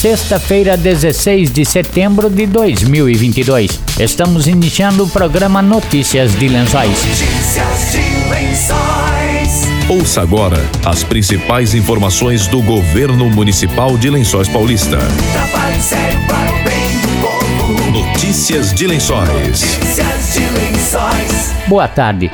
sexta-feira, 16 de setembro de 2022. Estamos iniciando o programa Notícias de Lençóis. Notícias de Lençóis. Ouça agora as principais informações do governo municipal de Lençóis Paulista. Notícias de Lençóis. Notícias de Lençóis. Boa tarde.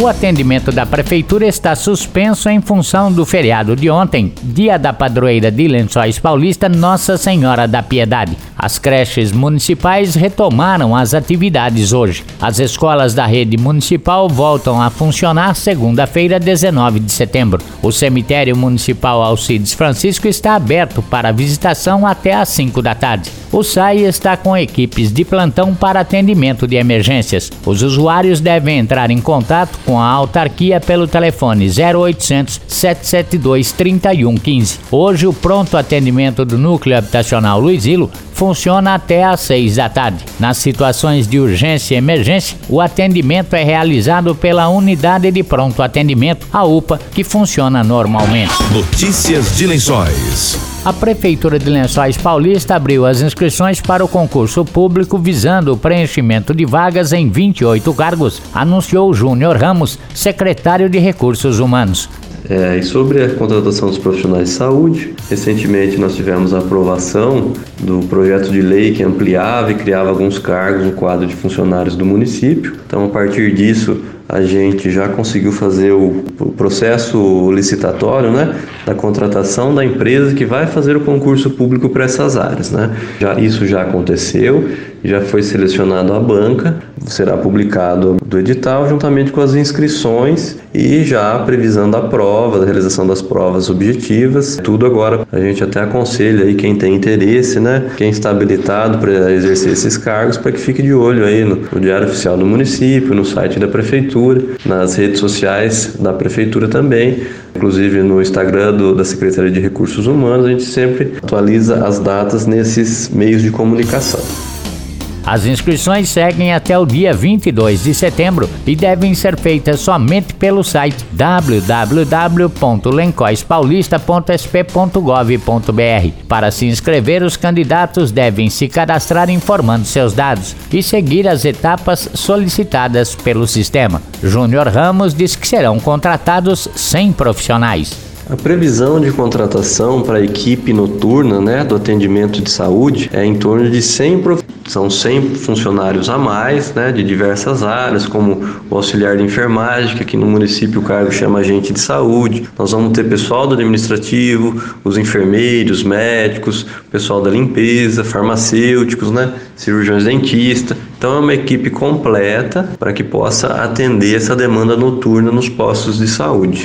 O atendimento da Prefeitura está suspenso em função do feriado de ontem, dia da padroeira de Lençóis Paulista Nossa Senhora da Piedade. As creches municipais retomaram as atividades hoje. As escolas da rede municipal voltam a funcionar segunda-feira, 19 de setembro. O cemitério municipal Alcides Francisco está aberto para visitação até às 5 da tarde. O SAI está com equipes de plantão para atendimento de emergências. Os usuários devem entrar em contato com a autarquia pelo telefone 0800 772 3115. Hoje, o pronto atendimento do Núcleo Habitacional Luizilo funciona até às 6 da tarde. Nas situações de urgência e emergência, o atendimento é realizado pela Unidade de Pronto Atendimento, a UPA, que funciona normalmente. Notícias de Lençóis. A Prefeitura de Lençóis Paulista abriu as inscrições para o concurso público visando o preenchimento de vagas em 28 cargos, anunciou Júnior Ramos, secretário de Recursos Humanos. É, e sobre a contratação dos profissionais de saúde, recentemente nós tivemos a aprovação do projeto de lei que ampliava e criava alguns cargos no quadro de funcionários do município. Então, a partir disso, a gente já conseguiu fazer o, processo licitatório, né, da contratação da empresa que vai fazer o concurso público para essas áreas, né. Já isso já aconteceu, já foi selecionado a banca, será publicado do edital juntamente com as inscrições e já a previsão da prova, da realização das provas objetivas. Tudo agora a gente até aconselha aí quem tem interesse, né, quem está habilitado para exercer esses cargos, para que fique de olho aí no, no Diário Oficial do município, no site da prefeitura, nas redes sociais da prefeitura também, inclusive no Instagram do, da Secretaria de Recursos Humanos, a gente sempre atualiza as datas nesses meios de comunicação. As inscrições seguem até o dia 22 de setembro e devem ser feitas somente pelo site www.lencoispaulista.sp.gov.br. Para se inscrever, os candidatos devem se cadastrar informando seus dados e seguir as etapas solicitadas pelo sistema. Júnior Ramos diz que serão contratados 100 profissionais. A previsão de contratação para a equipe noturna né, do atendimento de saúde é em torno de 100 prof... são 100 funcionários a mais né, de diversas áreas, como o auxiliar de enfermagem, que aqui no município o cargo chama agente de saúde. Nós vamos ter pessoal do administrativo, os enfermeiros, médicos, pessoal da limpeza, farmacêuticos, né, cirurgiões dentistas. Então é uma equipe completa para que possa atender essa demanda noturna nos postos de saúde.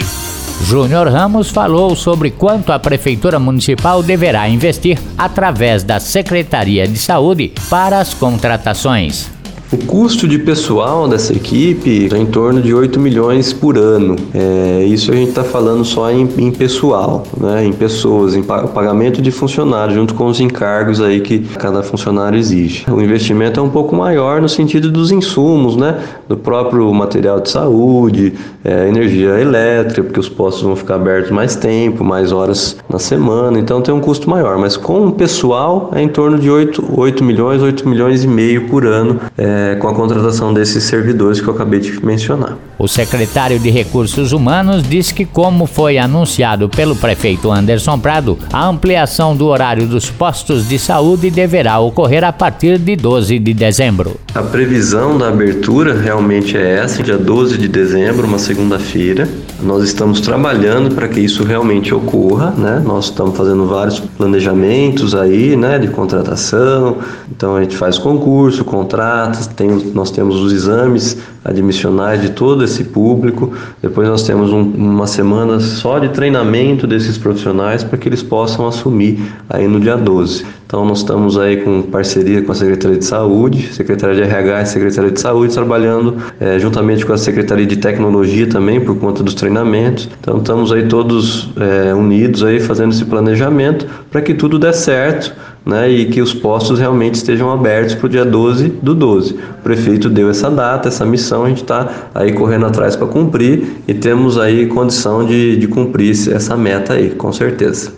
Júnior Ramos falou sobre quanto a Prefeitura Municipal deverá investir através da Secretaria de Saúde para as contratações. O custo de pessoal dessa equipe é em torno de 8 milhões por ano. É, isso a gente está falando só em, em, pessoal, né, em pessoas, em pagamento de funcionários, junto com os encargos aí que cada funcionário exige. O investimento é um pouco maior no sentido dos insumos, né, do próprio material de saúde, é, energia elétrica, porque os postos vão ficar abertos mais tempo, mais horas na semana, então tem um custo maior. Mas com o pessoal é em torno de 8, 8 milhões, 8 milhões e meio por ano. É, é, com a contratação desses servidores que eu acabei de mencionar. O secretário de Recursos Humanos disse que, como foi anunciado pelo prefeito Anderson Prado, a ampliação do horário dos postos de saúde deverá ocorrer a partir de 12 de dezembro. A previsão da abertura realmente é essa, dia 12 de dezembro, uma segunda-feira. Nós estamos trabalhando para que isso realmente ocorra, né? Nós estamos fazendo vários planejamentos aí, né, de contratação. Então a gente faz concurso, contrata, tem, nós temos os exames admissionais de todo esse público. Depois nós temos um, uma semana só de treinamento desses profissionais para que eles possam assumir aí no dia 12. Então nós estamos aí com parceria com a Secretaria de Saúde, Secretaria de RH e Secretaria de Saúde, trabalhando é, juntamente com a Secretaria de Tecnologia também por conta dos treinamentos. Então estamos aí todos é, unidos aí fazendo esse planejamento para que tudo dê certo né, e que os postos realmente estejam abertos para o dia 12 do 12. O prefeito deu essa data, essa missão, a gente está aí correndo atrás para cumprir e temos aí condição de, de cumprir essa meta aí, com certeza.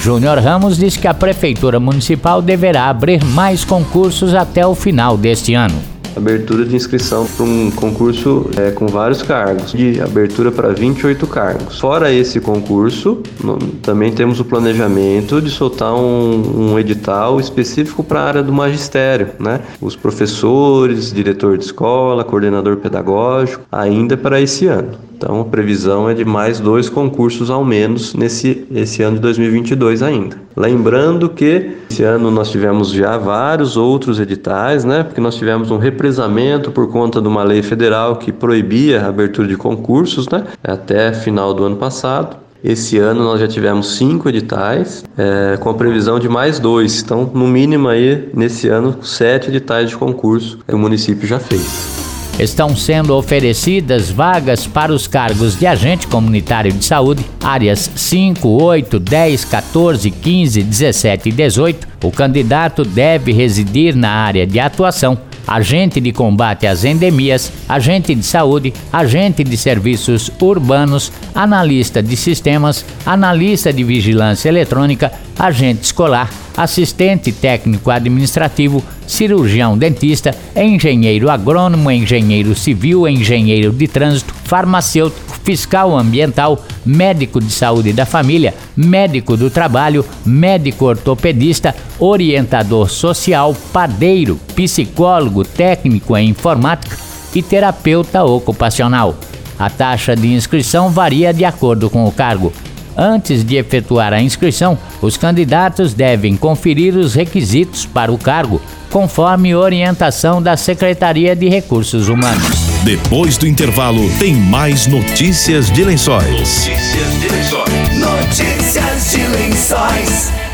Júnior Ramos diz que a Prefeitura Municipal deverá abrir mais concursos até o final deste ano abertura de inscrição para um concurso é, com vários cargos, de abertura para 28 cargos. Fora esse concurso, no, também temos o planejamento de soltar um, um edital específico para a área do magistério, né? Os professores, diretor de escola, coordenador pedagógico, ainda para esse ano. Então a previsão é de mais dois concursos ao menos nesse esse ano de 2022 ainda. Lembrando que esse ano nós tivemos já vários outros editais, né? Porque nós tivemos um represamento por conta de uma lei federal que proibia a abertura de concursos, né? Até final do ano passado. Esse ano nós já tivemos cinco editais, é, com a previsão de mais dois. Então, no mínimo aí, nesse ano, sete editais de concurso que o município já fez. Estão sendo oferecidas vagas para os cargos de agente comunitário de saúde, áreas 5, 8, 10, 14, 15, 17 e 18. O candidato deve residir na área de atuação agente de combate às endemias, agente de saúde, agente de serviços urbanos, analista de sistemas, analista de vigilância eletrônica, agente escolar, assistente técnico administrativo, cirurgião dentista, engenheiro agrônomo, engenheiro civil, engenheiro de trânsito, farmacêutico, fiscal ambiental, médico de saúde da família, médico do trabalho, médico ortopedista, orientador social, padeiro, psicólogo, técnico em informática e terapeuta ocupacional. A taxa de inscrição varia de acordo com o cargo. Antes de efetuar a inscrição, os candidatos devem conferir os requisitos para o cargo, conforme orientação da Secretaria de Recursos Humanos. Depois do intervalo, tem mais notícias de lençóis. Notícias de lençóis. Notícias de lençóis.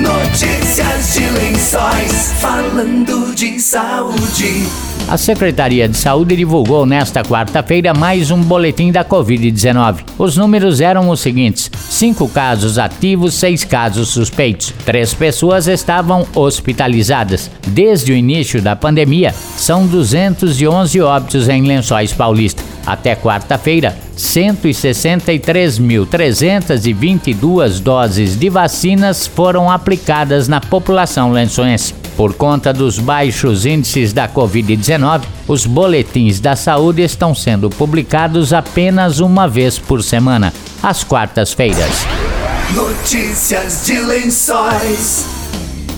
Notícias de lençóis. Falando de saúde. A Secretaria de Saúde divulgou nesta quarta-feira mais um boletim da Covid-19. Os números eram os seguintes: cinco casos ativos, seis casos suspeitos. Três pessoas estavam hospitalizadas. Desde o início da pandemia, são 211 óbitos em Lençóis Paulista. Até quarta-feira, 163.322 doses de vacinas foram aplicadas na população lençoense. Por conta dos baixos índices da Covid-19, os boletins da saúde estão sendo publicados apenas uma vez por semana, às quartas-feiras. Notícias de lençóis.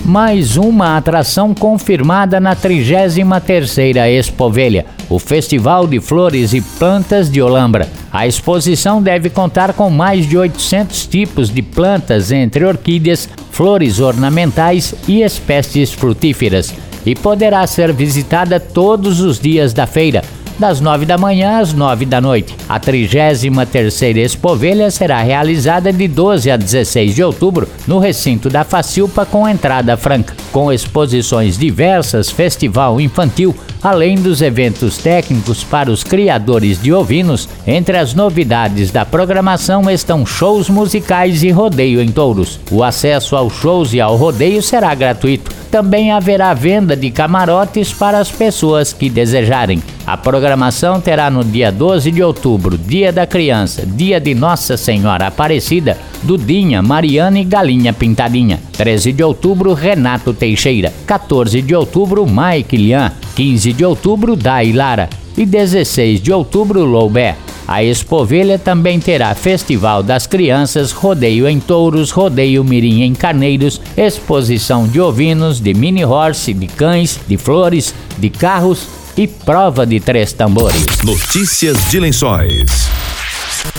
Mais uma atração confirmada na 33ª Expovelha, o Festival de Flores e Plantas de Olambra. A exposição deve contar com mais de 800 tipos de plantas, entre orquídeas, flores ornamentais e espécies frutíferas, e poderá ser visitada todos os dias da feira, das 9 da manhã às 9 da noite. A 33ª Expovelha será realizada de 12 a 16 de outubro no recinto da Facilpa com entrada franca, com exposições diversas, festival infantil, além dos eventos técnicos para os criadores de ovinos. Entre as novidades da programação estão shows musicais e rodeio em touros. O acesso aos shows e ao rodeio será gratuito. Também haverá venda de camarotes para as pessoas que desejarem. A programação terá no dia 12 de outubro, Dia da Criança, Dia de Nossa Senhora Aparecida, Dudinha, Mariana e Galinha Pintadinha. 13 de outubro, Renato Teixeira. 14 de outubro, Mike Lian. 15 de outubro, Dai Lara. E 16 de outubro, Loubé. A Expovelha também terá Festival das Crianças, rodeio em touros, rodeio mirim em carneiros, exposição de ovinos, de mini horse, de cães, de flores, de carros e prova de três tambores. Notícias de Lençóis.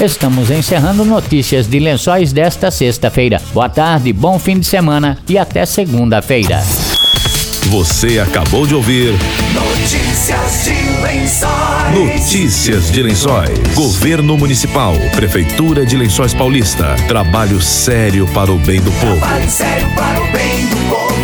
Estamos encerrando notícias de lençóis desta sexta-feira. Boa tarde, bom fim de semana e até segunda-feira. Você acabou de ouvir Notícias de lençóis. Notícias de Lençóis. Governo Municipal, Prefeitura de Lençóis Paulista. Trabalho sério para o bem do povo. Trabalho sério para o bem do povo.